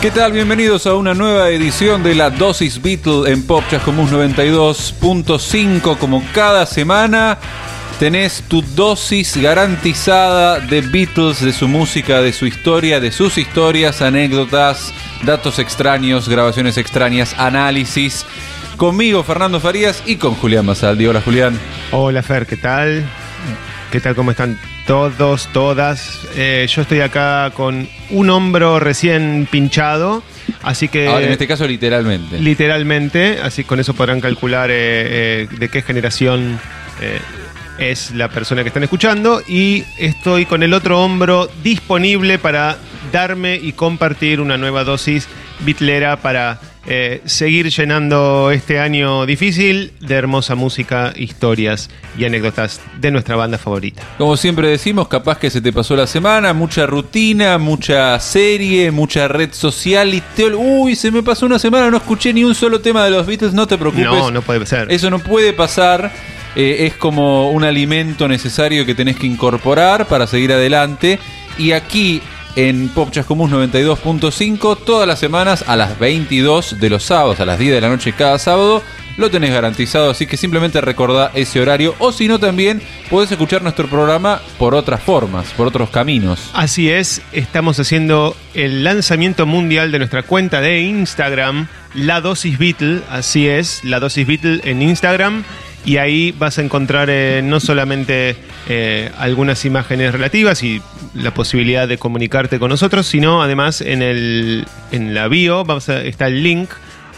¿Qué tal? Bienvenidos a una nueva edición de la Dosis Beatle en Pop Chascomús 92.5. Como cada semana, tenés tu dosis garantizada de Beatles, de su música, de su historia, de sus historias, anécdotas, datos extraños, grabaciones extrañas, análisis. Conmigo, Fernando Farías, y con Julián Masaldi. Hola, Julián. Hola, Fer, ¿qué tal? ¿Qué tal? ¿Cómo están todos, todas? Eh, yo estoy acá con un hombro recién pinchado, así que... Ahora, en este caso, literalmente. Literalmente, así con eso podrán calcular eh, eh, de qué generación es la persona que están escuchando. Y estoy con el otro hombro disponible para darme y compartir una nueva dosis bitlera para eh, seguir llenando este año difícil de hermosa música, historias y anécdotas de nuestra banda favorita. Como siempre decimos, capaz que se te pasó la semana, mucha rutina, mucha serie, mucha red social y te... Uy, se me pasó una semana, no escuché ni un solo tema de los Beatles, no te preocupes. No, no puede ser. Eso no puede pasar. eh, es como un alimento necesario que tenés que incorporar para seguir adelante. Y aquí en Pop Chascomús 92.5, todas las semanas a las 22 de los sábados, a las 10 de la noche cada sábado, lo tenés garantizado. Así que simplemente recordá ese horario. O si no, también podés escuchar nuestro programa por otras formas, por otros caminos. Así es, estamos haciendo el lanzamiento mundial de nuestra cuenta de Instagram, La Dosis Beatle, así es, La Dosis Beatle en Instagram. Y ahí vas a encontrar eh, no solamente eh, algunas imágenes relativas y la posibilidad de comunicarte con nosotros, sino además en, el, en la bio a, está el link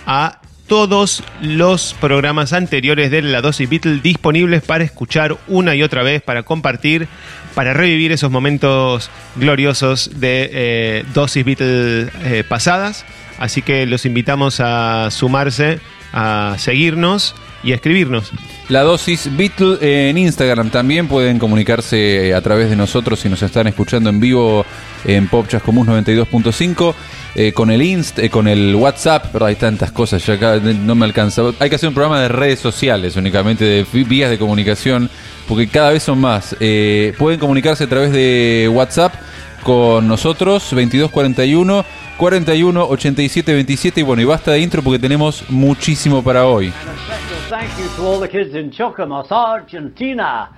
a todos los programas anteriores de La Dosis Beatle disponibles para escuchar una y otra vez, para compartir, para revivir esos momentos gloriosos de eh, Dosis Beatle eh, pasadas. Así que los invitamos a sumarse, a seguirnos y escribirnos. La dosis Beatle en Instagram también pueden comunicarse a través de nosotros si nos están escuchando en vivo en Pop Chascomús 92.5 eh, con el Inst, eh, con el WhatsApp, pero hay tantas cosas ya acá no me alcanza. Hay que hacer un programa de redes sociales únicamente de vías de comunicación porque cada vez son más. Eh, pueden comunicarse a través de WhatsApp con nosotros 2241 41 87 27 y bueno y basta de intro porque tenemos muchísimo para hoy.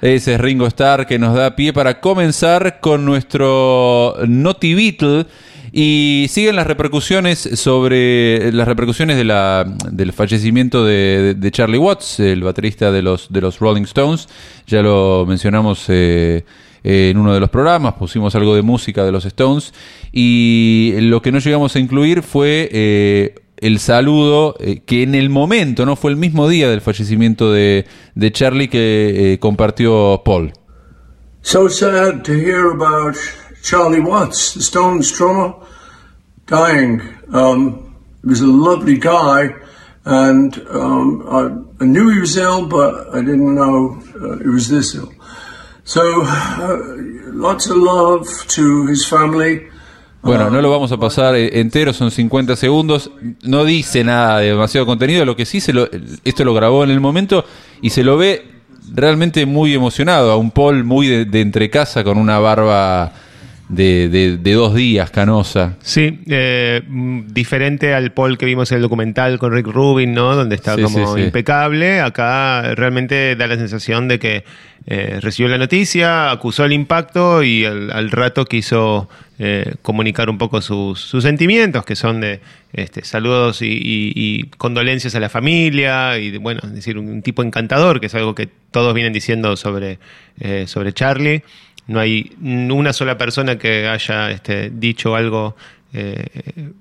Ese es Ringo Starr que nos da pie para comenzar con nuestro Naughty Beatle. Y siguen las repercusiones sobre las repercusiones de la, del fallecimiento de, de Charlie Watts, el baterista de los, de los Rolling Stones. Ya lo mencionamos eh, en uno de los programas, pusimos algo de música de los Stones. Y lo que no llegamos a incluir fue eh, el saludo eh, que en el momento, no fue el mismo día del fallecimiento de, de Charlie que eh, compartió Paul. So sad to hear about Charlie Watts, the Stones drummer, dying. Um, he was a lovely guy, and um, I, I knew he was ill, but I didn't know uh, he was this ill. So, uh, lots of love to his family. Bueno, no lo vamos a pasar eh, entero, son 50 segundos. No dice nada de demasiado contenido. Lo que sí, se lo, esto lo grabó en el momento y se lo ve realmente muy emocionado. A un Paul muy de, de entrecasa con una barba de, de- de dos días, canosa. Sí, eh, diferente al Paul que vimos en el documental con Rick Rubin, ¿no? Donde está Sí, como sí, sí. impecable. Acá realmente da la sensación de que eh, recibió la noticia, acusó el impacto y al, al rato quiso eh, comunicar un poco sus, sus sentimientos, que son de este, saludos y, y- y condolencias a la familia y, de, bueno, es decir, un, tipo encantador, que es algo que todos vienen diciendo sobre, eh, sobre Charlie. No hay una sola persona que haya este, dicho algo eh,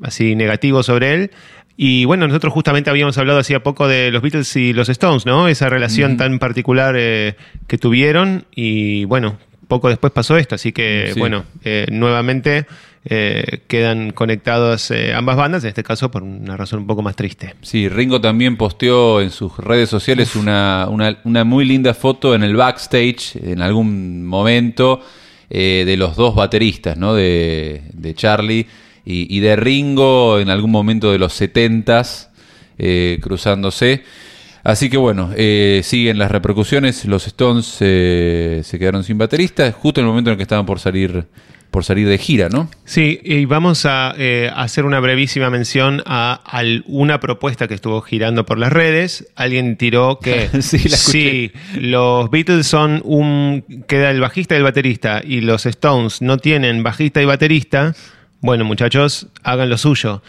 así negativo sobre él. Y bueno, nosotros justamente habíamos hablado hacía poco de los Beatles y los Stones, ¿no? Esa relación tan particular eh, que tuvieron. Y bueno, poco después pasó esto, así que Sí. bueno, eh, nuevamente eh, quedan conectadas eh, ambas bandas, en este caso por una razón un poco más triste. Sí, Ringo también posteó en sus redes sociales una, una, una muy linda foto en el backstage, en algún momento, eh, de los dos bateristas, ¿no? De, de Charlie y, y de Ringo en algún momento de los 70s, eh, cruzándose. Así que bueno, eh, siguen las repercusiones. Los Stones eh, se quedaron sin baterista justo en el momento en el que estaban por salir por salir de gira, ¿no? Sí, y vamos a eh, hacer una brevísima mención a, al- una propuesta que estuvo girando por las redes. Alguien tiró que Sí, si los Beatles son un queda el bajista y el baterista y los Stones no tienen bajista y baterista, bueno muchachos, hagan lo suyo.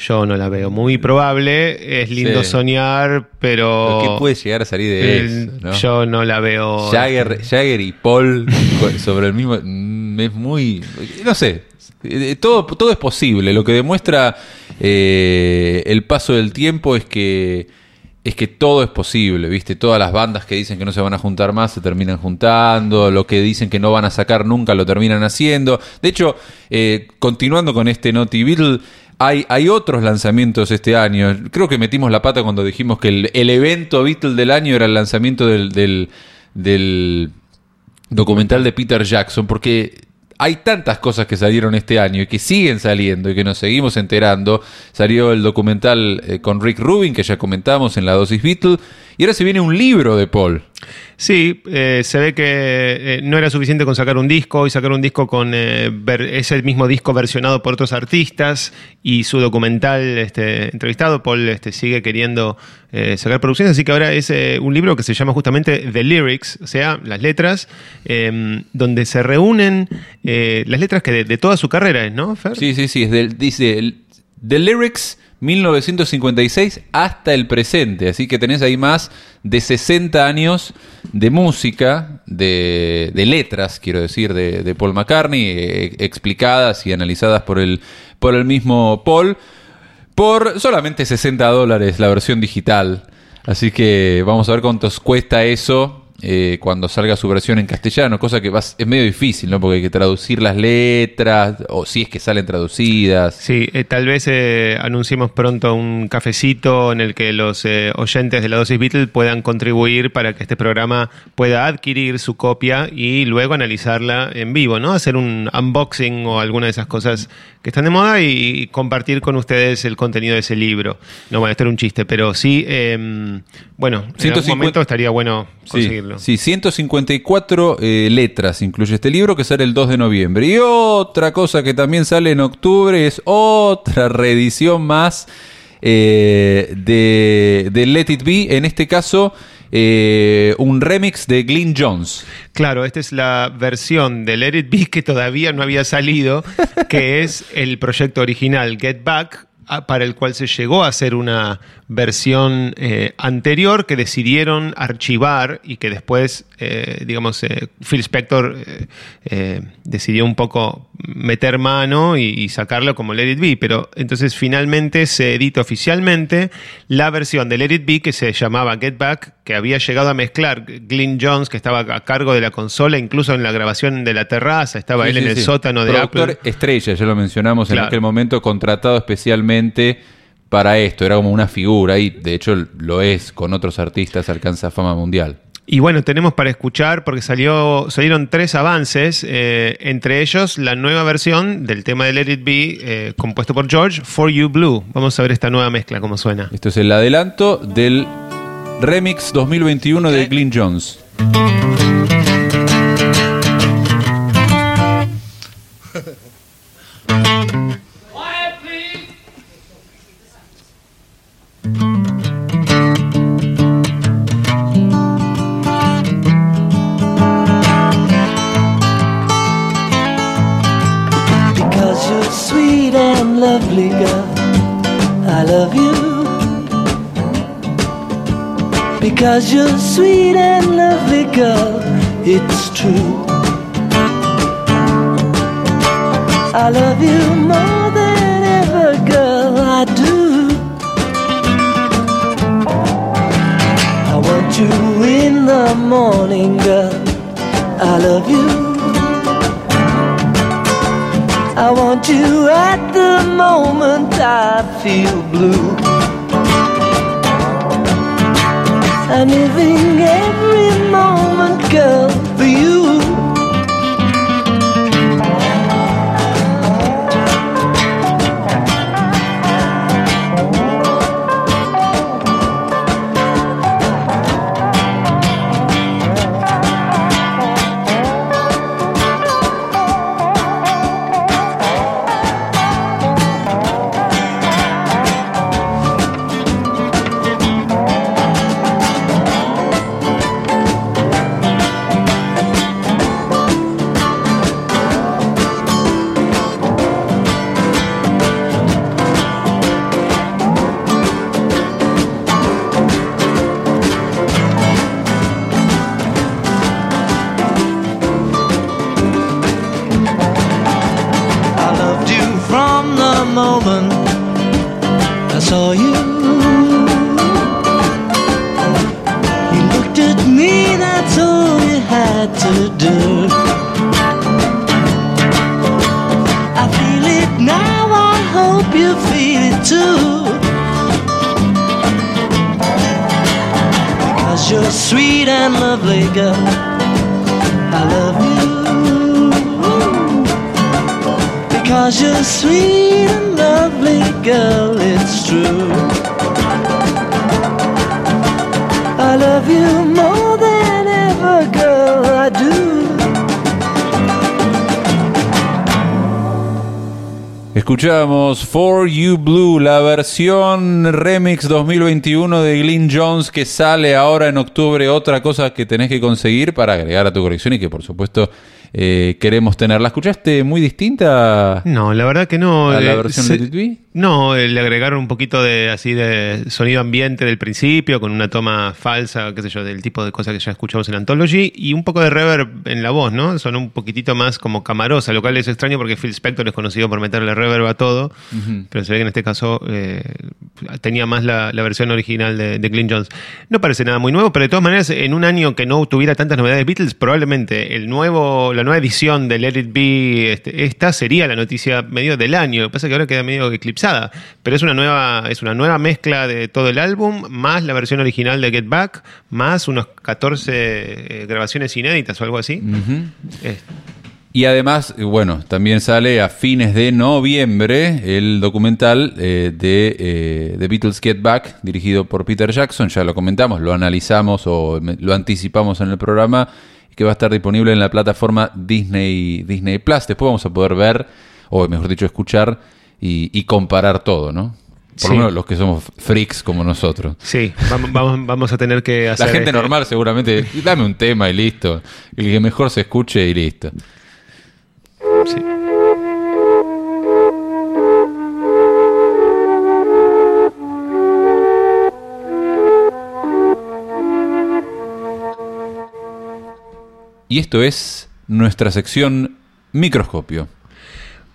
Yo no la veo muy probable, es lindo Sí. soñar, pero ¿Qué puede llegar a salir de el- eso? ¿no? yo no la veo. Jagger, Jagger y Paul sobre el mismo. Es muy. No sé. eh, Todo, todo es posible. Lo que demuestra eh, el paso del tiempo es que. Es que todo es posible, ¿viste? Todas las bandas que dicen que no se van a juntar más se terminan juntando, lo que dicen que no van a sacar nunca lo terminan haciendo. De hecho, eh, continuando con este Naughty Beatle, hay, hay otros lanzamientos este año. Creo que metimos la pata cuando dijimos que el, el evento Beatle del año era el lanzamiento del, del documental de Peter Jackson, porque hay tantas cosas que salieron este año y que siguen saliendo y que nos seguimos enterando. Salió el documental eh, con Rick Rubin, que ya comentamos en la dosis Beatle, y ahora se viene un libro de Paul. Sí, eh, se ve que eh, no era suficiente con sacar un disco y sacar un disco con eh, ver- ese mismo disco versionado por otros artistas y su documental este, entrevistado. Paul este, sigue queriendo sacar producciones, así que ahora es un libro que se llama justamente The Lyrics, o sea, las letras, eh, donde se reúnen las letras que de, de toda su carrera, es, ¿no, Fer? Sí, sí, sí, es del- dice The Lyrics 1956 hasta el presente, así que tenés ahí más de 60 años de música, de, letras, quiero decir, de, de Paul McCartney, eh, explicadas y analizadas por el, por el mismo Paul, por solamente 60 dólares la versión digital. Así que vamos a ver cuántos cuesta eso eh, cuando salga su versión en castellano, cosa que va, es medio difícil, ¿no? Porque hay que traducir las letras, o si es que salen traducidas. Sí, eh, tal vez eh, anunciemos pronto un cafecito en el que los eh, oyentes de la dosis Beatle puedan contribuir para que este programa pueda adquirir su copia y luego analizarla en vivo, ¿no? Hacer un unboxing o alguna de esas cosas que están de moda y, y compartir con ustedes el contenido de ese libro. No, bueno, esto era un chiste, pero sí, eh, bueno, en 150 algún momento estaría bueno Sí, sí, 154 eh, letras incluye este libro que sale el 2 de noviembre. Y otra cosa que también sale en octubre es otra reedición más eh, de, de Let It Be. En este caso, eh, un remix de Glyn Jones. Claro, esta es la versión de Let It Be que todavía no había salido, que es el proyecto original Get Back, para el cual se llegó a hacer una versión eh, anterior que decidieron archivar y que después, eh, digamos, eh, Phil Spector decidió un poco meter mano y, y sacarlo como Let It Be, pero entonces finalmente se edita oficialmente la versión de Let It Be que se llamaba Get Back, que había llegado a mezclar Glyn Jones, que estaba a cargo de la consola, incluso en la grabación de la terraza, estaba Sí, él sí, en el sí. sótano de Productor Apple. estrella, ya lo mencionamos en aquel momento, contratado especialmente para esto. Era como una figura y de hecho lo es con otros artistas, alcanza fama mundial. Y bueno, tenemos para escuchar, porque salió, salieron tres avances, eh, entre ellos la nueva versión del tema de Let It Be, eh, compuesto por George, For You Blue. Vamos a ver esta nueva mezcla, cómo suena. Esto es el adelanto del remix 2021 de Glyn Jones. Sweet and lovely, girl. I love you. Because you're sweet and lovely, girl. It's true. I love you more than ever, girl. I do. I want you in the morning, girl. I love you. I want you at the moment I feel blue. I'm living every moment, girl, for you. And lovely, girl. I love you. Because you're sweet and lovely, girl, it's true. I love you more than ever, girl, I do. Escuchamos For You Blue, la versión remix 2021 de Glyn Jones que sale ahora en octubre. Otra cosa que tenés que conseguir para agregar a tu colección y que por supuesto eh, queremos tener. ¿La escuchaste muy distinta No, la verdad que no. a la eh, versión se- de Titui? No, eh, le agregaron un poquito de así de sonido ambiente del principio, con una toma falsa, qué sé yo, del tipo de cosas que ya escuchamos en Anthology, y un poco de reverb en la voz, ¿no? Son un poquitito más como camarosa, lo cual es extraño porque Phil Spector es conocido por meterle reverb a todo, pero se ve que en este caso eh, tenía más la, la versión original de, de Glyn Jones. No parece nada muy nuevo, pero de todas maneras, en un año que no tuviera tantas novedades de Beatles, probablemente el nuevo, la nueva edición de Let It Be, este, esta sería la noticia medio del año. Lo que pasa es que ahora queda medio eclipsada. Pero es una nueva, es una nueva mezcla de todo el álbum, más la versión original de Get Back, más unos 14 eh, grabaciones inéditas o algo así. Eh, Y además, eh, bueno, también sale a fines de noviembre el documental eh, de eh, The Beatles Get Back, dirigido por Peter Jackson. Ya lo comentamos, lo analizamos o lo anticipamos en el programa, que va a estar disponible en la plataforma Disney, Disney Plus. Después vamos a poder ver, o mejor dicho, escuchar y, y comparar todo, ¿no? Por Sí. lo menos los que somos freaks como nosotros. sí, vamos, vamos, vamos a tener que hacer. La gente este- normal seguramente, dame un tema y listo. El que mejor se escuche y listo. sí. Y esto es nuestra sección microscopio.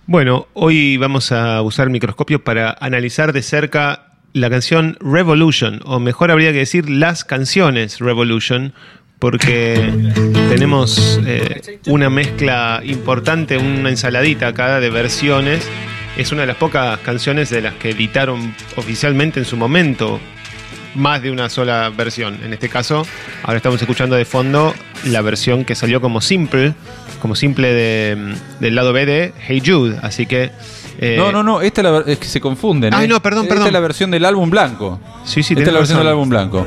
Bueno, hoy vamos a usar el microscopio para analizar de cerca la canción Revolution, o mejor habría que decir las canciones Revolution, porque tenemos eh, una mezcla importante, una ensaladita acá de versiones. Es una de las pocas canciones de las que editaron oficialmente en su momento más de una sola versión. En este caso, ahora estamos escuchando de fondo la versión que salió como simple, como simple de, del lado B de Hey Jude. Así que. eh, no, no, no, esta es, la, es que se confunden. Ay, ¿eh? no, perdón, Esta perdón. es la versión del álbum blanco. Sí, sí, Esta es la versión razón. del álbum blanco.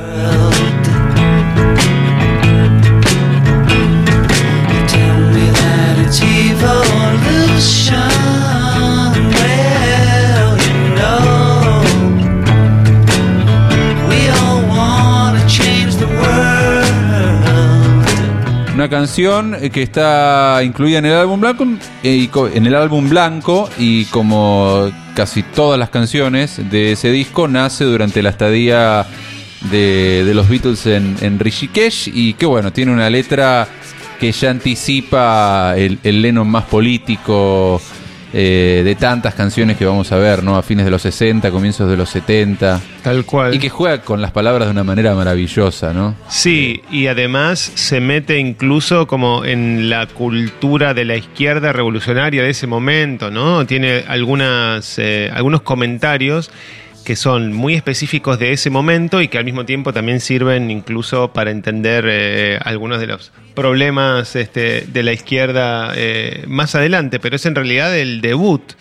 Tell me that it's evolution. Well, Canción eh, que está incluida en el álbum blanco, eh, y en el álbum blanco y como casi todas las canciones de ese disco nace durante la estadía de, los Beatles en, en Rishikesh y que bueno, tiene una letra que ya anticipa el, el Lennon más político eh, de tantas canciones que vamos a ver, ¿no? A fines de los 60, comienzos de los 70 Tal cual. y que juega con las palabras de una manera maravillosa, ¿no? Sí, y además se mete incluso como en la cultura de la izquierda revolucionaria de ese momento, ¿no? Tiene algunas, eh, algunos comentarios que son muy específicos de ese momento y que al mismo tiempo también sirven incluso para entender eh, algunos de los problemas este, de la izquierda eh, más adelante, pero es en realidad el debut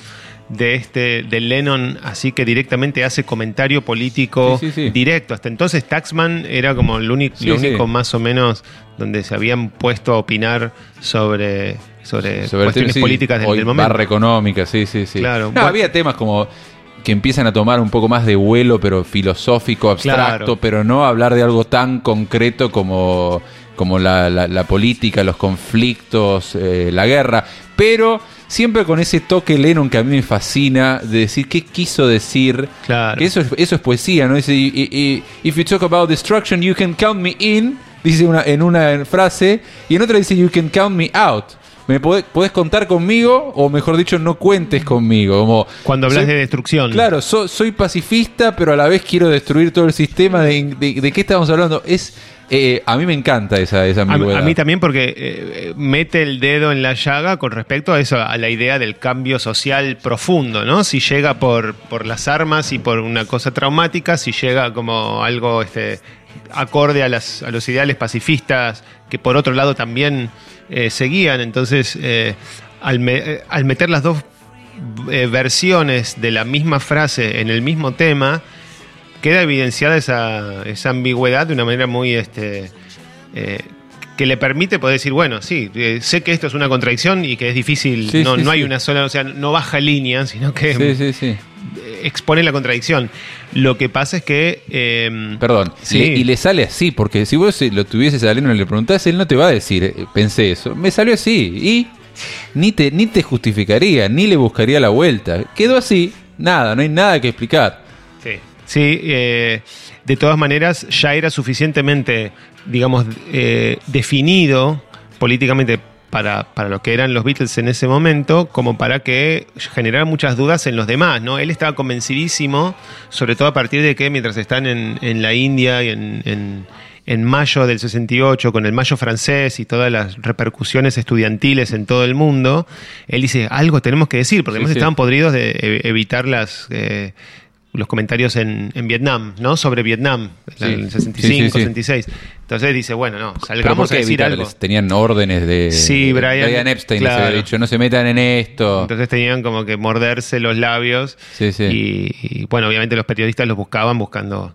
de este de Lennon así que directamente hace comentario político Sí, sí, sí. directo hasta entonces Taxman era como el único, lo único más o menos donde se habían puesto a opinar sobre sobre, cuestiones políticas del, momento barra económica, sí, sí, sí. Claro. No, Bueno. había temas como que empiezan a tomar un poco más de vuelo, pero filosófico, abstracto, Claro. pero no hablar de algo tan concreto como, como la, la- la política, los conflictos, eh, la guerra. Pero siempre con ese toque Lennon que a mí me fascina, de decir qué quiso decir. Claro. Que eso es, eso es poesía, ¿no? Dice, "I- I- if you talk about destruction, you can count me in, dice una, en una frase, y en otra dice, you can count me out. Me podés, podés contar conmigo, o mejor dicho, no cuentes conmigo. Como, cuando hablas de destrucción Claro, so- soy pacifista, pero a la vez quiero destruir todo el sistema. ¿De, de, de qué estamos hablando? Es Eh, a mí me encanta esa, esa A, ambigüedad. a mí también porque eh, mete el dedo en la llaga con respecto a eso, a la idea del cambio social profundo, ¿no? Si llega por, por las armas y por una cosa traumática, si llega como algo este, acorde a, las, a los ideales pacifistas que por otro lado también eh, seguían. Entonces, eh, al, me- eh, al meter las dos eh, versiones de la misma frase en el mismo tema, queda evidenciada esa, esa ambigüedad de una manera muy este que le permite poder decir, bueno, sí, eh, sé que esto es una contradicción y que es difícil, Sí, no, sí, no hay sí. una sola, o sea, no baja línea, sino que expone la contradicción. Lo que pasa es que... eh, Perdón. Sí. Le- y le sale así, porque si vos lo tuvieses a Lennon y le preguntás, él no te va a decir, eh, pensé eso. Me salió así. Y ni te, ni te justificaría, ni le buscaría la vuelta. Quedó así. Nada, no hay nada que explicar. Sí, sí eh, de todas maneras ya era suficientemente, digamos, eh, definido políticamente para, para lo que eran los Beatles en ese momento, como para que generara muchas dudas en los demás, ¿no? Él estaba convencidísimo, sobre todo a partir de que mientras están en, en la India y en, en- en mayo del 68, con el mayo francés y todas las repercusiones estudiantiles en todo el mundo, él dice, algo tenemos que decir, porque Sí, además sí. estaban podridos de e- evitar las... eh, los comentarios en, en Vietnam, ¿no? Sobre Vietnam, en el Sí. 65, Sí, sí, sí. 66. Entonces dice, bueno, no, salgamos ¿por a decir algo. Tenían órdenes de. Sí, Brian- Epstein les claro. había dicho, no se metan en esto. Entonces tenían como que morderse los labios. Sí, sí. Y, y, bueno, obviamente los periodistas los buscaban buscando.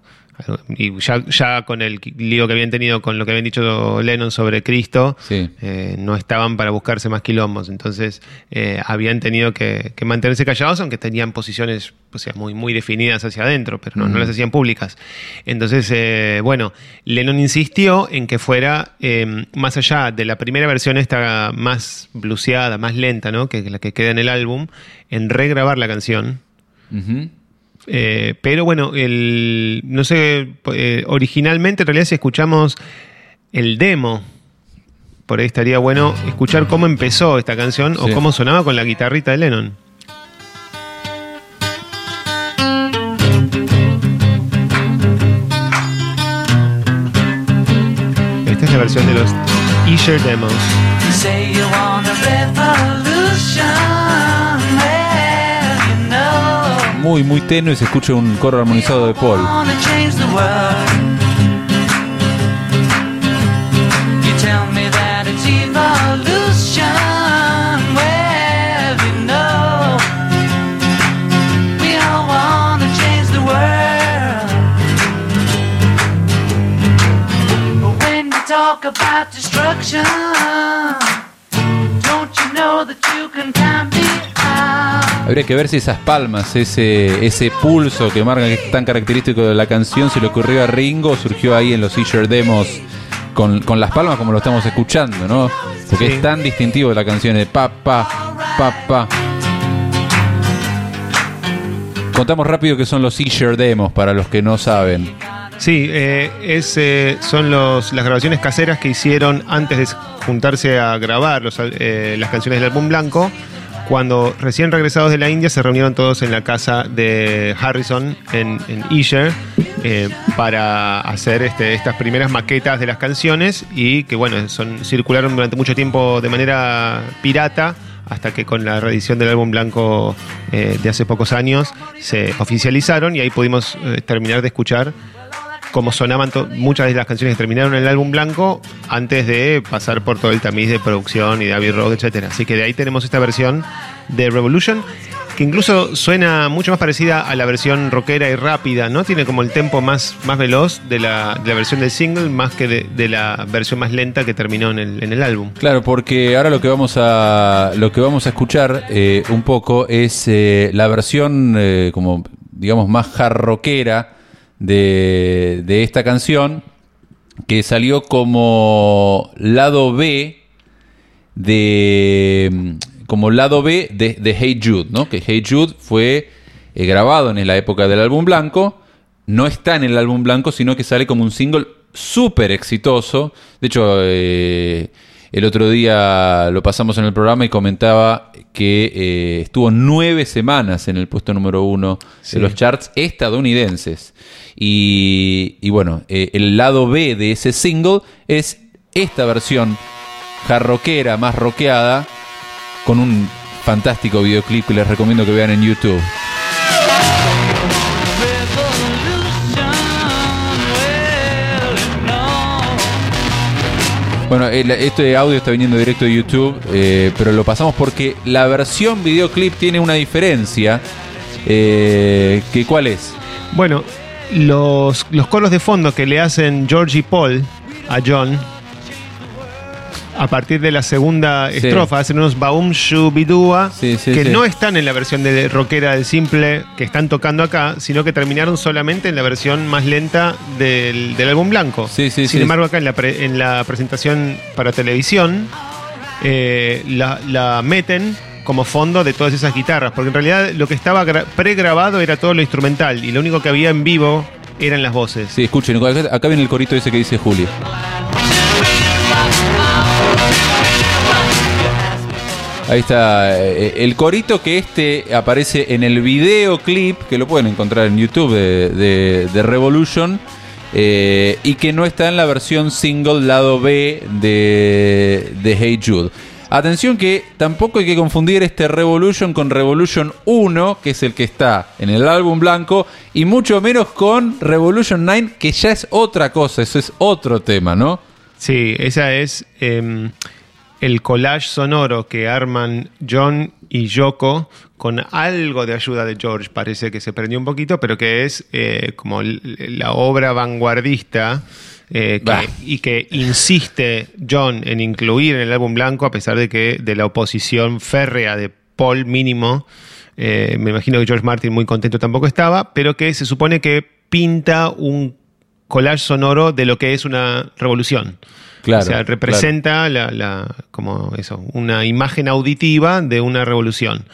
Y ya, ya con el lío que habían tenido con lo que habían dicho Lennon sobre Cristo, Sí. eh, no estaban para buscarse más quilombos. Entonces eh, habían tenido que, que mantenerse callados, aunque tenían posiciones o sea, muy, muy definidas hacia adentro, pero no, no las hacían públicas. Entonces, eh, bueno, Lennon insistió en que fuera más allá de la primera versión, esta más bluseada, más lenta, ¿no? que la que queda en el álbum, en regrabar la canción. Ujú. Eh, pero bueno, el, no sé, eh, originalmente en realidad si escuchamos el demo, por ahí estaría bueno escuchar cómo empezó esta canción o cómo sonaba con la guitarrita de Lennon. Esta es la versión de los Eager Demos. Muy, muy tenue se escucha un coro armonizado de Paul. Wanna change Habría que ver si esas palmas, ese, ese pulso que marca que es tan característico de la canción, se le ocurrió a Ringo, surgió ahí en los Eager Demos con, con las palmas como lo estamos escuchando, ¿no? Porque Sí. es tan distintivo de la canción de pa, pa, pa. Contamos rápido que son los Eager Demos para los que no saben. Sí, eh, es, eh, son los, las grabaciones caseras que hicieron antes de juntarse a grabar los eh, las canciones del álbum blanco. Cuando recién regresados de la India se reunieron todos en la casa de Harrison en, en eh, para hacer este, estas primeras maquetas de las canciones y que bueno, son, circularon durante mucho tiempo de manera pirata hasta que con la reedición del álbum blanco eh, de hace pocos años se oficializaron y ahí pudimos eh, terminar de escuchar cómo sonaban muchas de las canciones que terminaron en el álbum blanco antes de pasar por todo el tamiz de producción y de Abbey Road, etcétera. Así que de ahí tenemos esta versión de Revolution que incluso suena mucho más parecida a la versión rockera y rápida, ¿no? Tiene como el tempo más, más veloz de la, de la versión del single más que de, de la versión más lenta que terminó en el, en el álbum. Claro, porque ahora lo que vamos a lo que vamos a escuchar eh, un poco es eh, la versión eh, como digamos más jarroquera de, de esta canción que salió como lado B de como lado B de, Hey Jude, ¿no? Que Hey Jude fue eh, grabado en la época del álbum blanco, no está en el álbum blanco, sino que sale como un single súper exitoso. De hecho, eh, el otro día lo pasamos en el programa y comentaba que eh, estuvo nueve semanas en el puesto número uno Sí. de los charts estadounidenses. Y, y bueno, eh, el lado B de ese single es esta versión jarroquera, más rockeada, con un fantástico videoclip que les recomiendo que vean en YouTube. Bueno, el- este audio está viniendo directo de YouTube, eh, pero lo pasamos porque la versión videoclip tiene una diferencia. Eh, ¿Cuál es? Bueno, los, los coros de fondo que le hacen George y Paul a John, a partir de la segunda Sí. estrofa, hacen unos baum shubidua, Sí, sí, que no están en la versión de rockera del simple que están tocando acá, sino que terminaron solamente en la versión más lenta del, del álbum blanco. Sin embargo, acá en la, pre- en la presentación para televisión, eh, la, la meten como fondo de todas esas guitarras, porque en realidad lo que estaba gra- pregrabado era todo lo instrumental y lo único que había en vivo eran las voces. Sí, escuchen, acá, acá viene el corito ese que dice Julio. Ahí está eh, el corito que este aparece en el videoclip, que lo pueden encontrar en YouTube de, Revolution, eh, y que no está en la versión single lado B de, de Hey Jude. Atención que tampoco hay que confundir este Revolution con Revolution 1, que es el que está en el álbum blanco, y mucho menos con Revolution 9, que ya es otra cosa, eso es otro tema, ¿no? Sí, esa es em, el collage sonoro que arman John y Yoko con algo de ayuda de George. Parece que se prendió un poquito, pero que es eh, como la obra vanguardista eh, que- y que insiste John en incluir en el álbum blanco, a pesar de que de la oposición férrea de Paul mínimo. eh, me imagino que George Martin muy contento tampoco estaba, pero que se supone que pinta un collage sonoro de lo que es una revolución. Claro, o sea, representa la, la- como eso, una imagen auditiva de una revolución.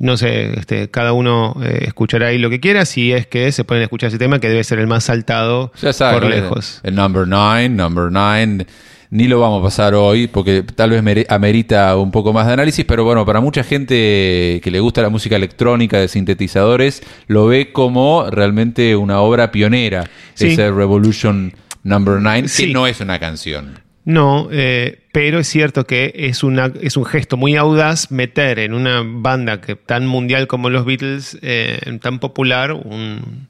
No sé, este, cada uno eh, escuchará ahí lo que quiera, si es que se pueden escuchar ese tema, que debe ser el más saltado Ya por lejos. El number 9, number 9. Ni lo vamos a pasar hoy porque tal vez amerita un poco más de análisis, pero bueno, para mucha gente que le gusta la música electrónica de sintetizadores, lo ve como realmente una obra pionera, Sí. ese Revolution Number 9, Sí. que no es una canción. No, eh, pero es cierto que es, una, es un gesto muy audaz meter en una banda que tan mundial como los Beatles, eh, tan popular, un,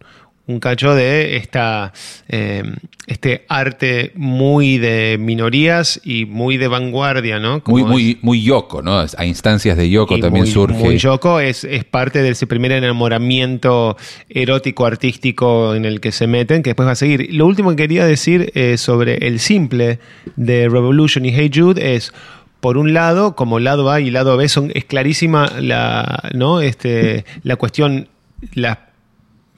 un cacho de esta, eh, este arte muy de minorías y muy de vanguardia, ¿no? Como Muy, muy, muy Yoko, ¿no? A instancias de Yoko y también muy, surge. Muy Yoko es, es parte de ese primer enamoramiento erótico artístico en el que se meten, que después va a seguir. Lo último que quería decir eh, sobre el simple de Revolution y Hey Jude es. Por un lado, como lado A y lado B, son, es clarísima la, ¿no? este, la cuestión, las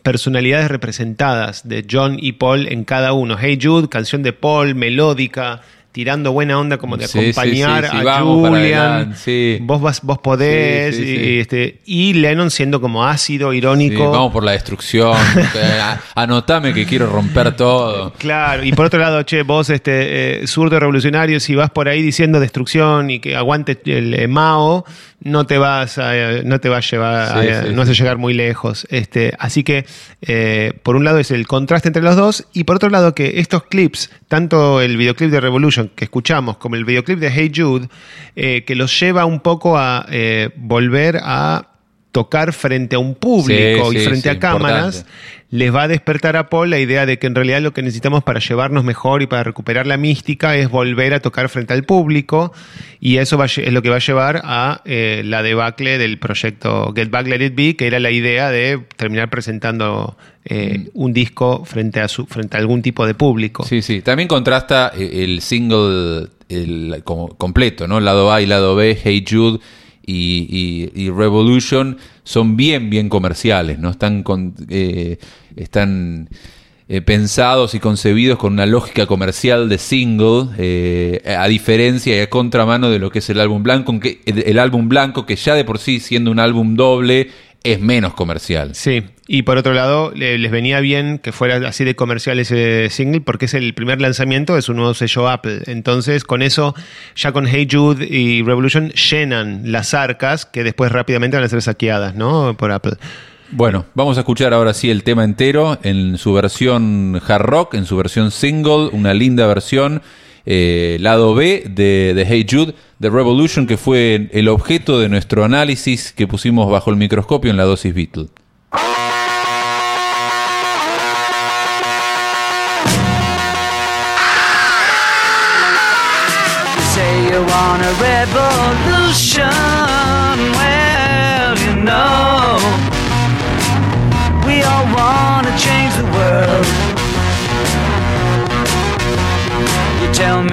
personalidades representadas de John y Paul en cada uno. Hey Jude, canción de Paul, melódica, tirando buena onda como de Sí, acompañar sí, sí, a Julian. Vos vas, vos podés. Y, este, y Lennon siendo como ácido, irónico. vamos por la destrucción. Eh, Anotame que quiero romper todo. Claro, y por otro lado, che, vos, este, eh, zurdo revolucionario, si vas por ahí diciendo destrucción y que aguante el eh, Mao, no te vas a, no te va a llevar, Sí, a- sí, no vas a llegar muy lejos. Este, así que, eh, por un lado es el contraste entre los dos, y por otro lado que estos clips, tanto el videoclip de Revolution que escuchamos, como el videoclip de Hey Jude, eh, que los lleva un poco a eh, volver a tocar frente a un público Sí, y frente a cámaras, importante. Les va a despertar a Paul la idea de que en realidad lo que necesitamos para llevarnos mejor y para recuperar la mística es volver a tocar frente al público y eso va es lo que va a llevar a eh, la debacle del proyecto Get Back Let It Be, que era la idea de terminar presentando eh, un disco frente a, su, frente a algún tipo de público. Sí, sí. También contrasta eh, el single el, como completo, ¿no? Lado A y lado B, Hey Jude y, y- y Revolution son bien, bien comerciales, ¿no? Están, con, eh, están eh, pensados y concebidos con una lógica comercial de single, eh, a diferencia y a contramano de lo que es el álbum blanco, que, el, el álbum blanco que ya de por sí siendo un álbum doble es menos comercial. Sí, y por otro lado, le- les venía bien que fuera así de comercial ese single porque es el primer lanzamiento de su nuevo sello Apple. Entonces, con eso, ya con Hey Jude y Revolution llenan las arcas que después rápidamente van a ser saqueadas, ¿no? Por Apple. Bueno, vamos a escuchar ahora sí el tema entero en su versión hard rock, en su versión single, una linda versión, eh, lado B de, Hey Jude, de Revolution, que fue el objeto de nuestro análisis que pusimos bajo el microscopio en la dosis Beatle.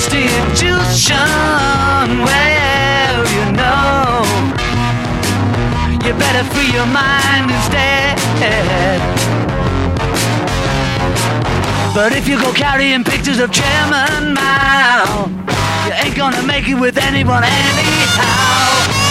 It's institution. Well, you know, you better free your mind instead. But if you go carrying pictures of Chairman Mao, you ain't gonna make it with anyone anyhow.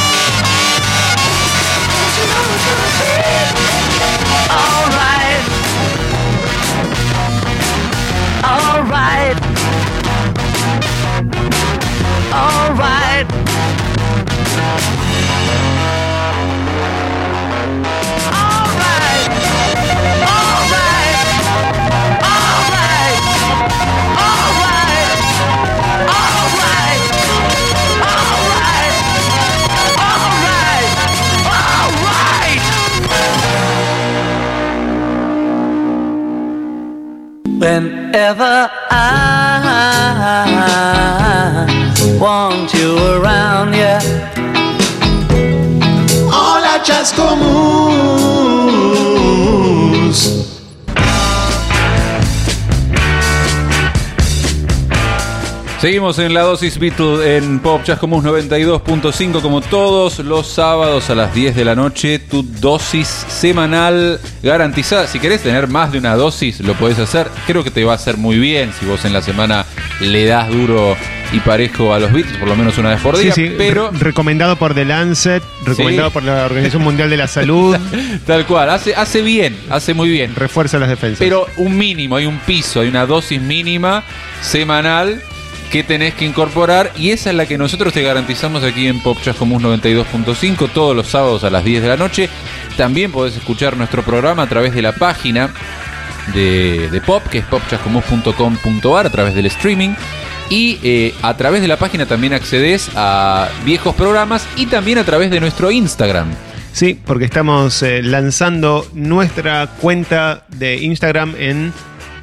Whenever want you around, yeah. Hola Chascomús. Seguimos en la dosis Beatle en Pop Chascomús 92.5 como todos los sábados a las 10 de la noche. Tu dosis semanal garantizada. Si querés tener más de una dosis, lo podés hacer. Creo que te va a hacer muy bien si vos en la semana le das duro y parejo a los Beatles, por lo menos una vez por Sí, día. sí, Pero re- recomendado por The Lancet, recomendado Sí. por la Organización Mundial de la Salud, tal cual, hace, hace bien, hace muy bien. refuerza las defensas. Pero un mínimo, hay un piso, hay una dosis mínima semanal que tenés que incorporar y esa es la que nosotros te garantizamos aquí en Pop Chascomús 92.5 todos los sábados a las 10 de la noche. También podés escuchar nuestro programa a través de la página de, de Pop, que es popchascomús.com.ar a través del streaming. Y eh, a través de la página también accedes a viejos programas y también a través de nuestro Instagram. Sí, porque estamos eh, lanzando nuestra cuenta de Instagram en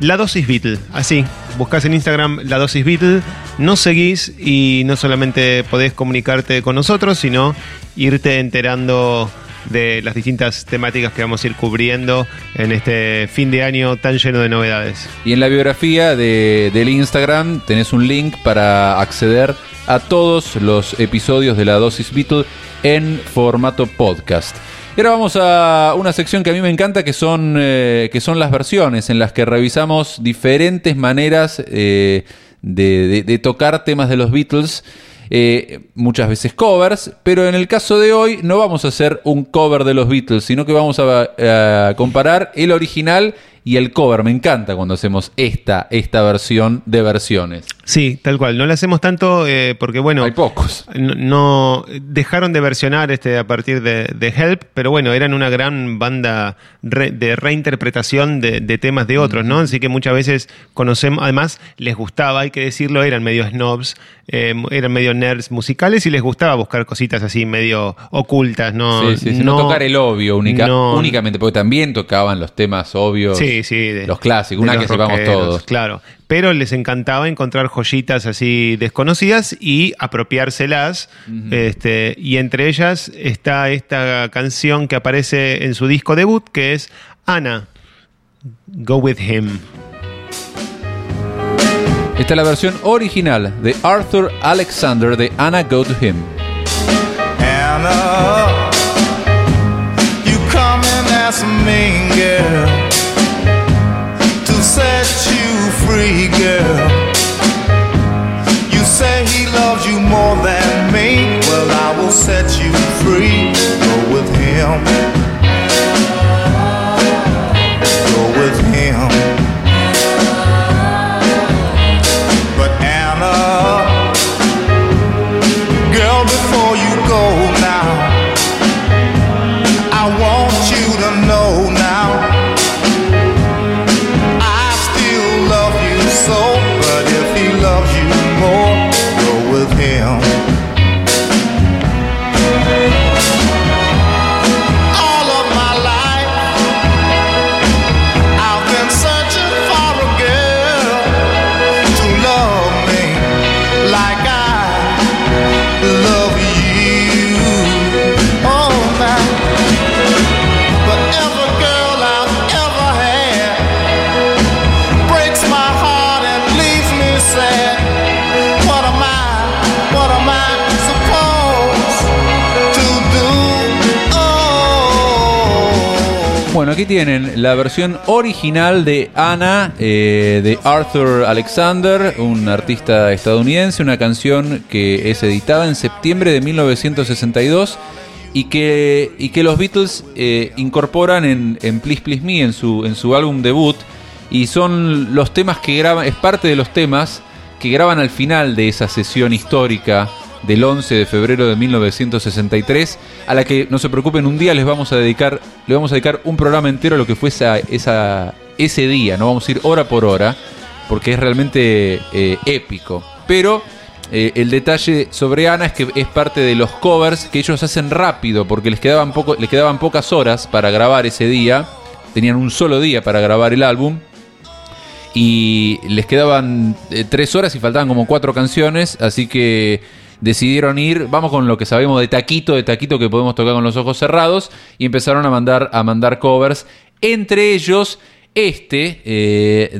La Dosis Beatle. Así, buscas en Instagram La Dosis Beatle, nos seguís y no solamente podés comunicarte con nosotros, sino irte enterando de las distintas temáticas que vamos a ir cubriendo en este fin de año tan lleno de novedades. Y en la biografía de- del Instagram tenés un link para acceder a todos los episodios de la Dosis Beatle en formato podcast. Y ahora vamos a una sección que a mí me encanta, que son, eh, que son las versiones, en las que revisamos diferentes maneras eh, de, de- de tocar temas de los Beatles. Eh, muchas veces covers, pero en el caso de hoy no vamos a hacer un cover de los Beatles, sino que vamos a, a comparar el original y el cover. Me encanta cuando hacemos esta, esta versión de versiones. Sí, tal cual. No lo hacemos tanto eh, porque, bueno, Hay pocos. no, no- dejaron de versionar este a partir de, de Help, pero bueno, eran una gran banda re- de reinterpretación de, de temas de otros, ¿no? Así que muchas veces conocemos, además les gustaba, hay que decirlo, eran medio snobs, eh, eran medio nerds musicales y les gustaba buscar cositas así medio ocultas, ¿no? Sí, sí, sí, no, tocar el obvio única- únicamente, porque también tocaban los temas obvios. Sí, sí. de- los clásicos, de una los que sepamos todos. Claro. Pero les encantaba encontrar joyitas así desconocidas y apropiárselas. este, y entre ellas está esta canción que aparece en su disco debut, que es Anna. Go with him. Esta es la versión original de Arthur Alexander de Anna Go to Him. Anna, you come in as a mean girl to set you free, girl. You say he loves you more than me. Well, I will set you free. Go with him. Tienen la versión original de Anna eh, de Arthur Alexander, un artista estadounidense, una canción que es editada en septiembre de 1962 y que, y que los Beatles eh, incorporan en, en Please Please Me, en su, en su álbum debut, y son los temas que graban, es parte de los temas que graban al final de esa sesión histórica del 11 de febrero de 1963, a la que no se preocupen, un día les vamos a dedicar, le vamos a dedicar un programa entero a lo que fue esa, ese día, no vamos a ir hora por hora, porque es realmente eh, épico. Pero eh, el detalle sobre Ana es que es parte de los covers que ellos hacen rápido, porque les quedaban, poco, les quedaban pocas horas para grabar ese día, tenían un solo día para grabar el álbum. Y les quedaban eh, tres horas y faltaban como cuatro canciones, así que decidieron ir, vamos con lo que sabemos de taquito, de taquito que podemos tocar con los ojos cerrados, y empezaron a mandar, a mandar covers, entre ellos este eh,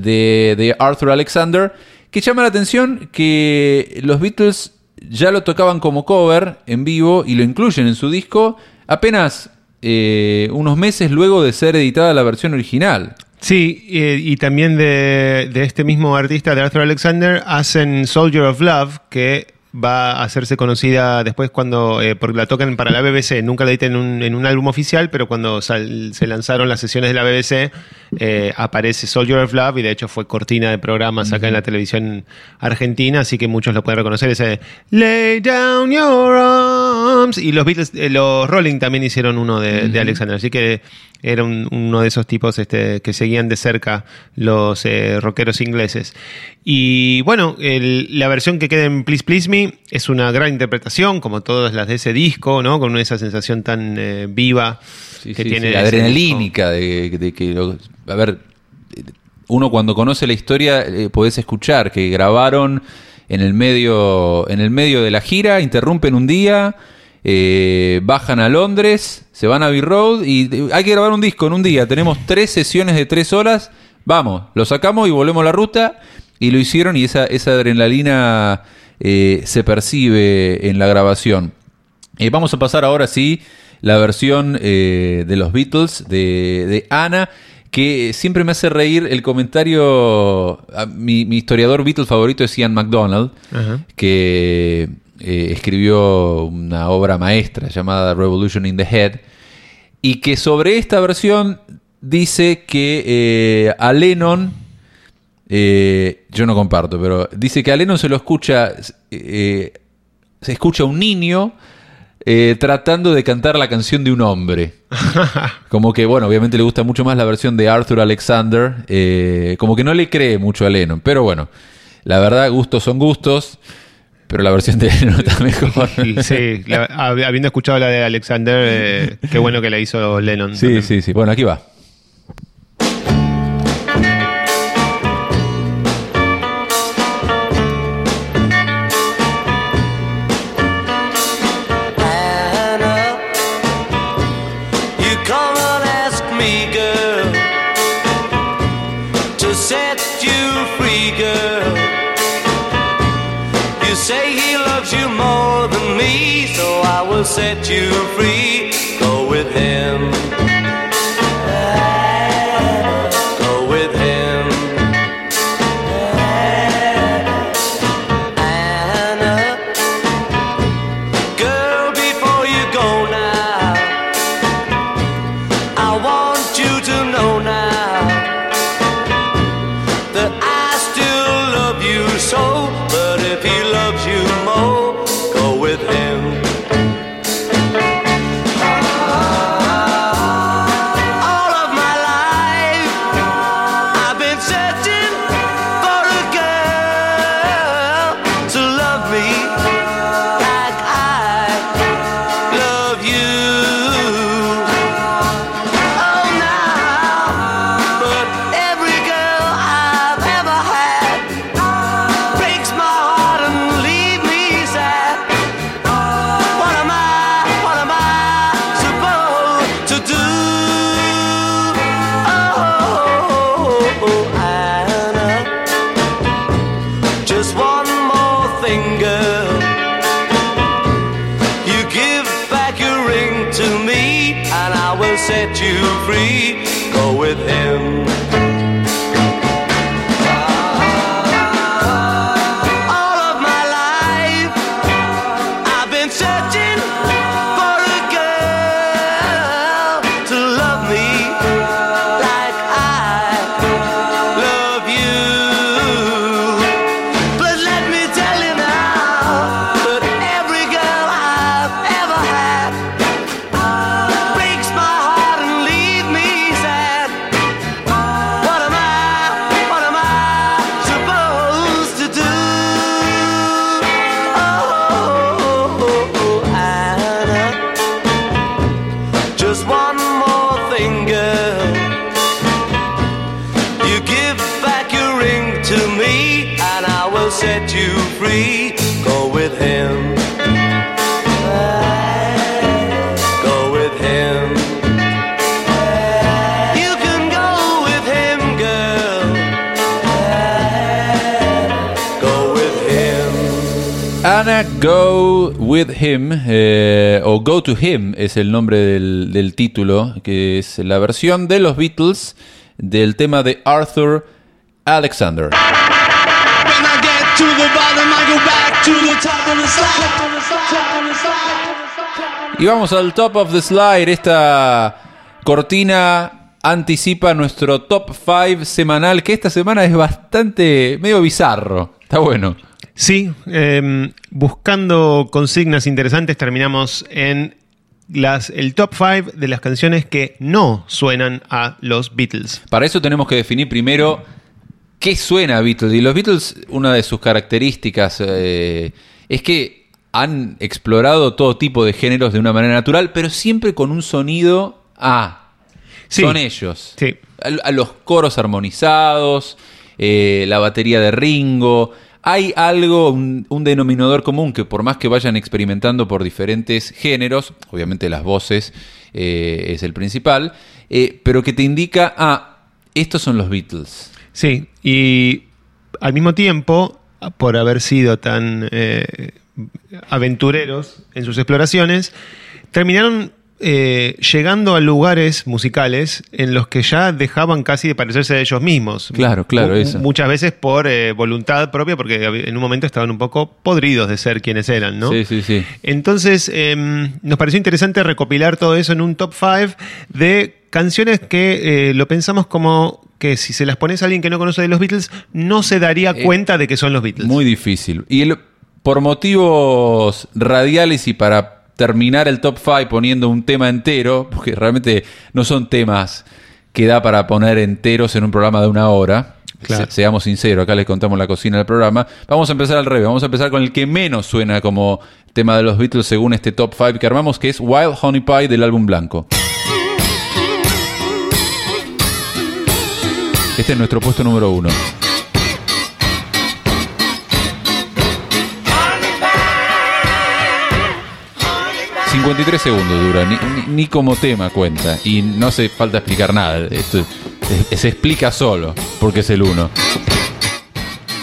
de, Arthur Alexander, que llama la atención que los Beatles ya lo tocaban como cover en vivo y lo incluyen en su disco apenas eh, unos meses luego de ser editada la versión original. Sí, y también de, de este mismo artista, de Arthur Alexander, hacen Soldier of Love, que va a hacerse conocida después cuando, eh, porque la tocan para la BBC, nunca la editen en un, en un álbum oficial, pero cuando sal- se lanzaron las sesiones de la BBC, eh, aparece Soldier of Love y de hecho fue cortina de programas acá en la televisión argentina, así que muchos lo pueden reconocer, ese Lay down your Y los Beatles, eh, los Rolling también hicieron uno de, de Alexander, así que era un- uno de esos tipos este, que seguían de cerca los eh, rockeros ingleses. Y bueno, el- la versión que queda en Please Please Me es una gran interpretación, como todas las de ese disco, ¿no? Con esa sensación tan eh, viva Sí, que sí, tiene sí, ese adrenalínica de, de que lo- a ver uno cuando conoce la historia eh, podés escuchar que grabaron en el medio en el medio de la gira interrumpen un día eh, bajan a Londres se van a Abbey Road y eh, hay que grabar un disco en un día tenemos tres sesiones de tres horas vamos lo sacamos y volvemos a la ruta y lo hicieron y esa esa adrenalina eh, se percibe en la grabación eh, vamos a pasar ahora sí la versión de los Beatles de, de Ana, que siempre me hace reír el comentario. mi, mi historiador Beatles favorito es Ian MacDonald, Ajá. que eh, escribió una obra maestra llamada Revolution in the Head, y que sobre esta versión dice que eh, a Lennon eh, yo no comparto, pero dice que a Lennon se lo escucha, se escucha un niño eh, tratando de cantar la canción de un hombre. Como que, bueno, obviamente le gusta mucho más la versión de Arthur Alexander, eh, como que no le cree mucho a Lennon, pero bueno, la verdad, gustos son gustos, pero la versión de Lennon está mejor. Sí, la- habiendo escuchado la de Alexander, eh, qué bueno que la hizo Lennon. sí, también. sí, sí. Bueno, aquí va. Will set you free. Set you free. Go With Him, eh, o Go to Him es el nombre del, del título, que es la versión de los Beatles del tema de Arthur Alexander. Y vamos al Top of the Slide. Esta cortina anticipa nuestro Top 5 semanal, que esta semana es bastante medio bizarro. Está bueno. Sí, eh, buscando consignas interesantes, terminamos en las, el top 5 de las canciones que no suenan a los Beatles. Para eso tenemos que definir primero qué suena a Beatles. Y los Beatles, una de sus características eh, es que han explorado todo tipo de géneros de una manera natural, pero siempre con un sonido A. Sí. Son ellos. Sí. A, a los coros armonizados, eh, la batería de Ringo. Hay algo, un, denominador común que por más que vayan experimentando por diferentes géneros, obviamente las voces eh, es el principal, eh, pero que te indica, ah, estos son los Beatles. Sí, y al mismo tiempo, por haber sido tan eh, aventureros en sus exploraciones, terminaron eh, llegando a lugares musicales en los que ya dejaban casi de parecerse a ellos mismos. Claro, claro, eso. Muchas veces por eh, voluntad propia, porque en un momento estaban un poco podridos de ser quienes eran, ¿no? Sí, sí, sí. Entonces, em, nos pareció interesante recopilar todo eso en un top 5 de canciones que eh, lo pensamos como que si se las pones a alguien que no conoce de los Beatles, no se daría cuenta de que son los Beatles. Muy difícil. Y el- por motivos radiales y para terminar el top 5 poniendo un tema entero, porque realmente no son temas que da para poner enteros en un programa de una hora. Claro. Se- seamos sinceros, acá les contamos la cocina del programa. Vamos a empezar al revés, vamos a empezar con el que menos suena como tema de los Beatles según este top 5 que armamos, que es Wild Honey Pie del álbum blanco. Este es nuestro puesto número uno. ...53 segundos dura, ni, ni- ni como tema cuenta... ...y no hace falta explicar nada... Esto es- se explica solo... ...porque es el uno.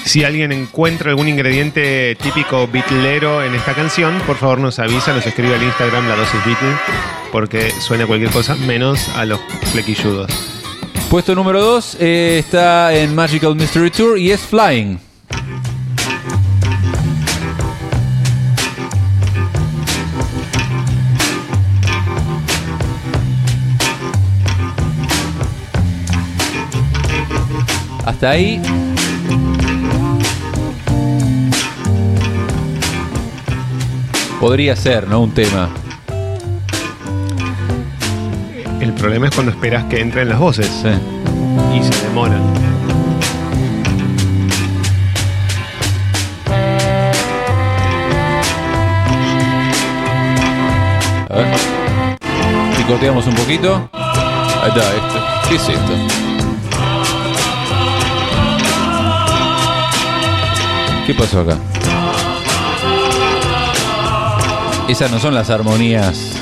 Si alguien encuentra algún ingrediente típico beatlero en esta canción, por favor nos avisa, nos escribe al Instagram la dosis Beatle, porque suena cualquier cosa menos a los flequilludos. Puesto número 2 está en Magical Mystery Tour y es Flying. Hasta ahí. Podría ser, ¿no? Un tema. El problema es cuando esperas que entren las voces Sí. y se demoran. A ver. Picoteamos un poquito. Ahí está, esto. ¿Qué es esto? ¿Qué pasó acá? Esas no son las armonías.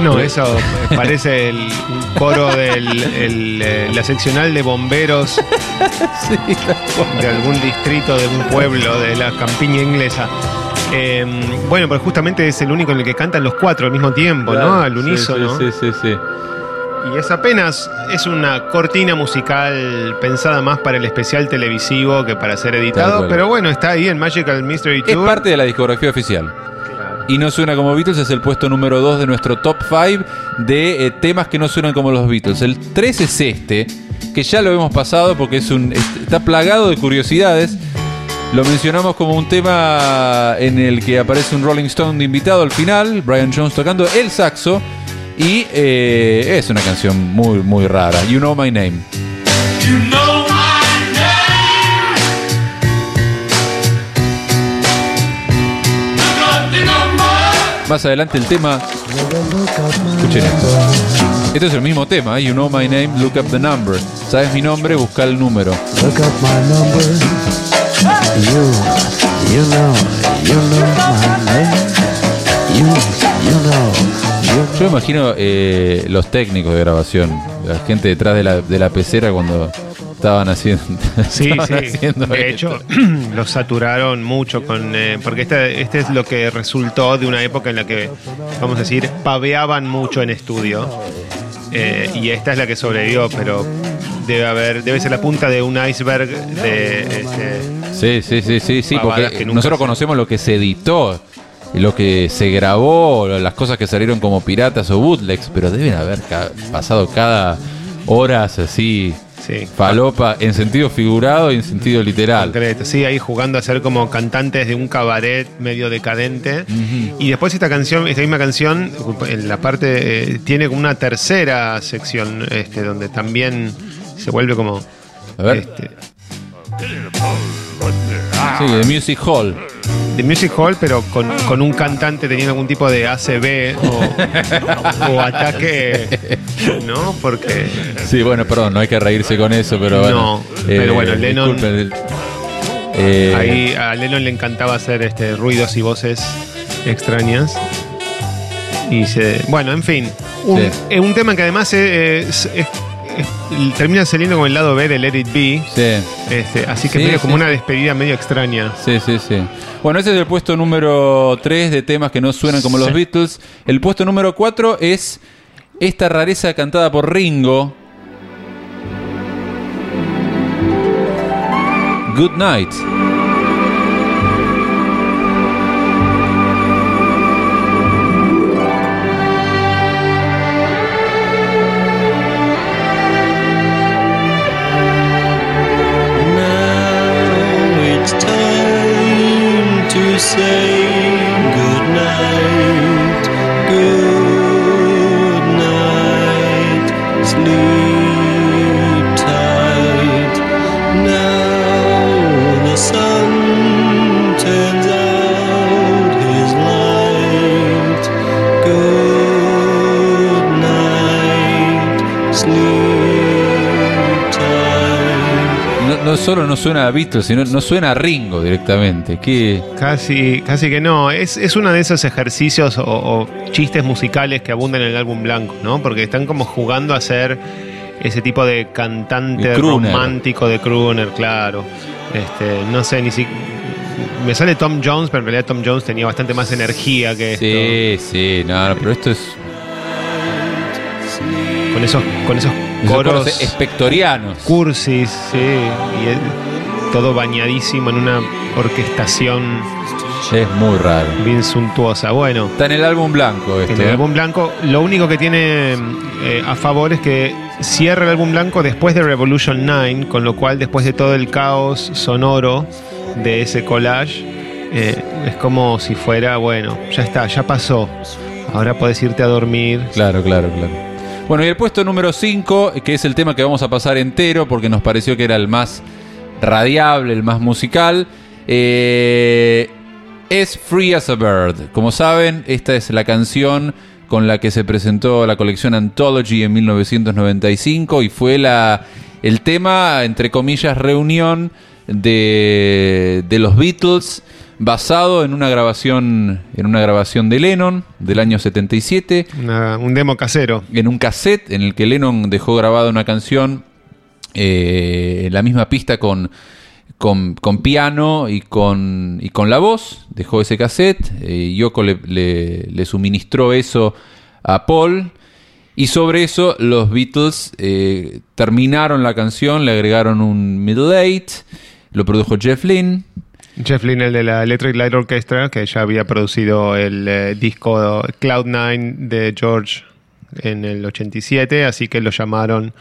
No, eso parece el coro de la seccional de bomberos de algún distrito de un pueblo de la campiña inglesa. Eh, bueno, pero justamente es el único en el que cantan los cuatro al mismo tiempo, ¿no? Al unísono. Sí, sí, sí, sí. Y es apenas, es una cortina musical pensada más para el especial televisivo que para ser editado, pero bueno, está ahí en Magical Mystery Es Tour. parte de la discografía oficial. Y no suena como Beatles, es el puesto número 2 de nuestro top 5 de eh, temas que no suenan como los Beatles. El 3 es este, que ya lo hemos pasado porque es un est- está plagado de curiosidades. Lo mencionamos como un tema en el que aparece un Rolling Stone de invitado al final, Brian Jones tocando el saxo. Y eh, es una canción muy, muy rara. You Know My Name. Más adelante el tema. Escuchen esto. Esto es el mismo tema, ¿eh? You know my name, look up the number. Sabes mi nombre, busca el número. Look up my number. You, you know, you know my name. You, you know, you Yo me imagino eh, los técnicos de grabación, la gente detrás de la, de la pecera cuando estaban haciendo. Sí, estaban sí. haciendo De esto. hecho, lo saturaron mucho con. eh, porque este, este es lo que resultó de una época en la que, vamos a decir, paveaban mucho en estudio. Eh, y esta es la que sobrevivió, pero debe haber, debe ser la punta de un iceberg de. este, Sí, sí, sí, sí, sí, porque nosotros se- conocemos lo que se editó, lo que se grabó, las cosas que salieron como piratas o bootlegs, pero deben haber ca- pasado cada horas así sí. Falopa en sentido figurado y en sentido literal. Concreto, sí, ahí jugando a ser como cantantes de un cabaret medio decadente. Y después esta canción, esta misma canción, en la parte, eh, tiene como una tercera sección, este, donde también se vuelve como. A ver. este, Sí, de Music Hall. de Music Hall, pero con, con un cantante teniendo algún tipo de ACB o, o ataque, ¿no? Porque Sí, bueno, perdón, no hay que reírse con eso, pero bueno. No, pero bueno, Lennon- disculpen. Eh, ahí a Lennon le encantaba hacer este, ruidos y voces extrañas. Y se. Bueno, en fin. Un, Sí. eh, un tema que además es- es- es- es- termina saliendo con el lado B de Let It Be. Sí, Este, así que Sí, medio sí, como una despedida medio extraña. sí, sí, sí. Bueno, ese es el puesto número 3 de temas que no suenan como los. Beatles. El puesto número 4 es esta rareza cantada por Ringo. Good Night. Say No, solo no suena a Beatles, sino no suena a Ringo directamente. ¿Qué? Casi, casi que no. Es, es uno de esos ejercicios o, o chistes musicales que abundan en el álbum blanco, ¿no? Porque están como jugando a ser ese tipo de cantante De romántico de crooner, claro. Este, no sé, ni si me sale Tom Jones, pero en realidad Tom Jones tenía bastante más energía que esto. Sí, sí, no, no, pero esto es Con esos, con esos coros espectorianos. cursis, sí, y todo bañadísimo en una orquestación Es muy raro. bien suntuosa. Bueno, Está en el álbum blanco esto. En el ¿eh? álbum blanco, lo único que tiene eh, a favor es que cierra el álbum blanco después de Revolution 9, con lo cual después de todo el caos sonoro de ese collage, eh, es como si fuera, bueno, ya está, ya pasó. Ahora puedes irte a dormir. Claro, claro, claro. Bueno, y el puesto número 5, que es el tema que vamos a pasar entero porque nos pareció que era el más radiable, el más musical, eh, es Free as a Bird. Como saben, esta es la canción con la que se presentó la colección Anthology en 1995 y fue la, el tema, entre comillas, reunión de, de los Beatles basado en una grabación en una grabación de Lennon del año 77 Una- un demo casero. en un cassette en el que Lennon dejó grabada una canción, eh, la misma pista con, con, con piano y con, y con la voz. Dejó ese cassette. eh, Yoko le, le- le suministró eso a Paul. Y sobre eso los Beatles eh, terminaron la canción, le agregaron un middle eight, lo produjo Jeff Lynne. Jeff Lynne, de la Electric Light Orchestra, que ya había producido el eh, disco Cloud9 de George en el 87, así que lo llamaron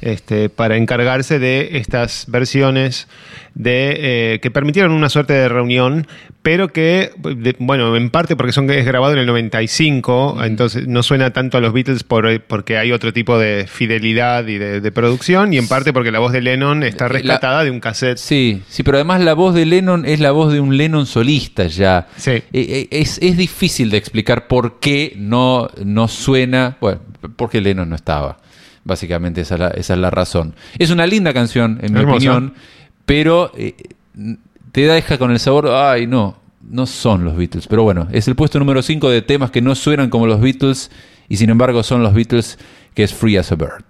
este, para encargarse de estas versiones de eh, que permitieron una suerte de reunión, pero que, de- bueno, en parte porque son es grabado en el 95, entonces no suena tanto a los Beatles por, porque hay otro tipo de fidelidad y de, de producción, y en parte porque la voz de Lennon está rescatada de un cassette. Sí, sí, pero además la voz de Lennon es la voz de un Lennon solista ya. Sí. Eh, eh, Es, es difícil de explicar por qué no, no suena. Bueno, porque Lennon no estaba. Básicamente esa es, la, esa es la razón. Es una linda canción, en mi Hermosa. opinión, pero eh, te deja con el sabor, ay, no, no son los Beatles. Pero bueno, es el puesto número 5 de temas que no suenan como los Beatles y sin embargo son los Beatles, que es Free as a Bird.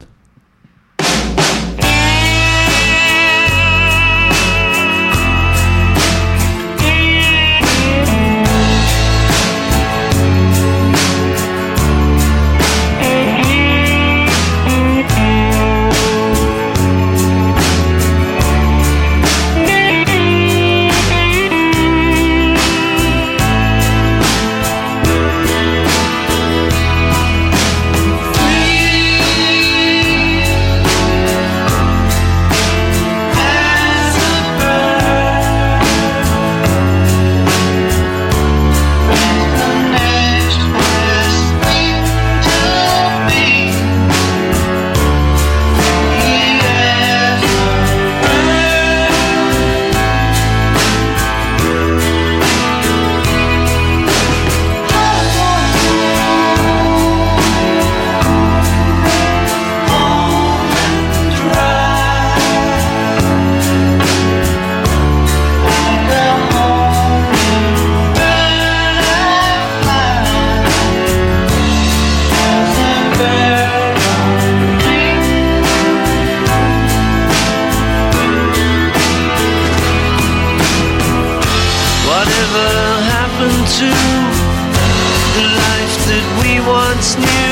Once knew?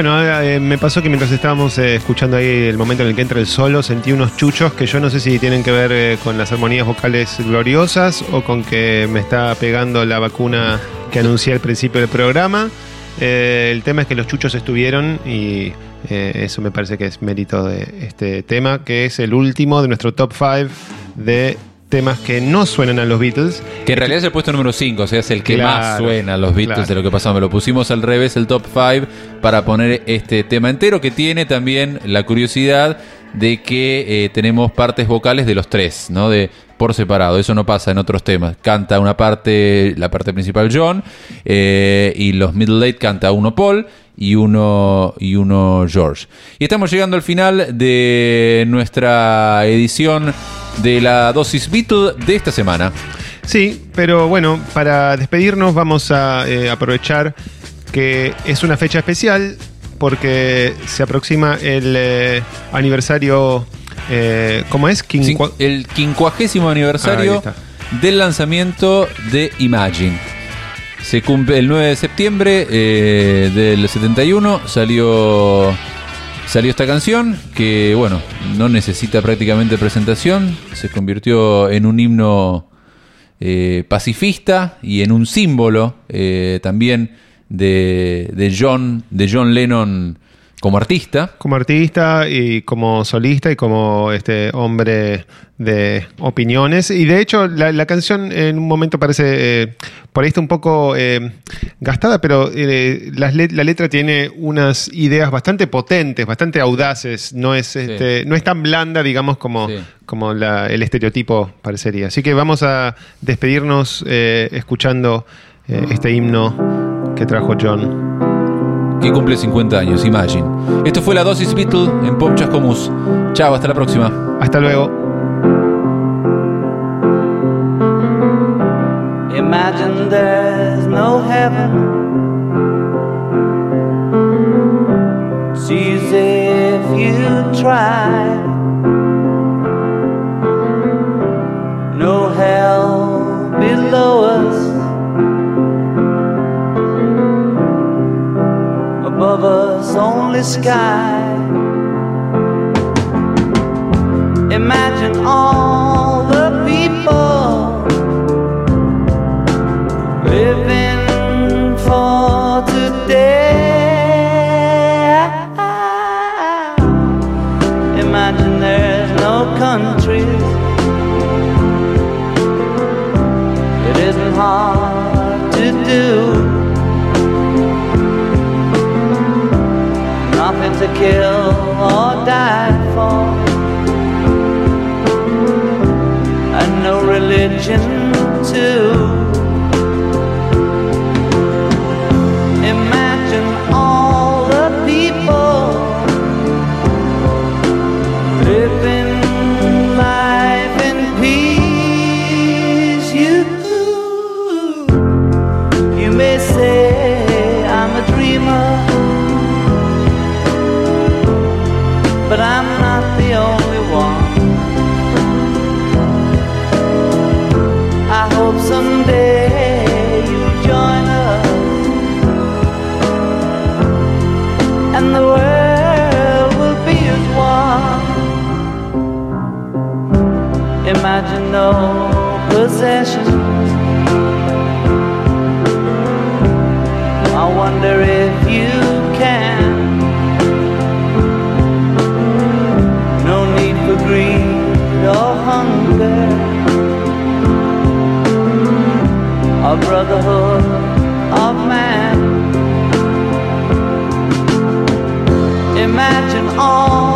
Bueno, eh, me pasó que mientras estábamos eh, escuchando ahí el momento en el que entra el solo, sentí unos chuchos que yo no sé si tienen que ver eh, con las armonías vocales gloriosas o con que me está pegando la vacuna que anuncié al principio del programa. Eh, el tema es que los chuchos estuvieron y eh, eso me parece que es mérito de este tema, que es el último de nuestro top 5 de temas que no suenan a los Beatles. Que en realidad es el puesto número 5, o sea, es el que Claro, más suena a los Beatles claro. de lo que pasamos. Me lo pusimos al revés, el top 5, para poner este tema entero, que tiene también la curiosidad de que eh, tenemos partes vocales de los tres, ¿no? De por separado, eso no pasa en otros temas. Canta una parte, la parte principal John, eh, y los Middle Eight canta uno Paul y uno, y uno George. Y estamos llegando al final de nuestra edición de la dosis Beatle de esta semana. Sí, pero bueno, para despedirnos vamos a eh, aprovechar que es una fecha especial porque se aproxima el eh, aniversario, eh, ¿cómo es? Quincua- el quincuagésimo Ah, aniversario está. del lanzamiento de Imagine. Se cumple el 9 de septiembre eh, del 71, salió, salió esta canción que, bueno, no necesita prácticamente presentación, se convirtió en un himno eh, pacifista y en un símbolo eh, también de, de John, de John Lennon como artista. como artista y como solista y como este hombre de opiniones. Y de hecho, la, la canción en un momento parece, eh, por ahí está un poco eh, gastada, pero eh, let- la letra tiene unas ideas bastante potentes, bastante audaces. No es, este, no es tan blanda, digamos, como, Sí. como la- el estereotipo parecería. Así que vamos a despedirnos eh, escuchando eh, este himno que trajo John. Que cumple 50 años, Imagine. Esto fue la dosis Beatle en Pop Chascomús. Chao, hasta la próxima. Hasta luego. Imagine there's no heaven. Easy if you try. Above us, only sky. Imagine all the people kill or die for. And no religion to brotherhood of man. Imagine all.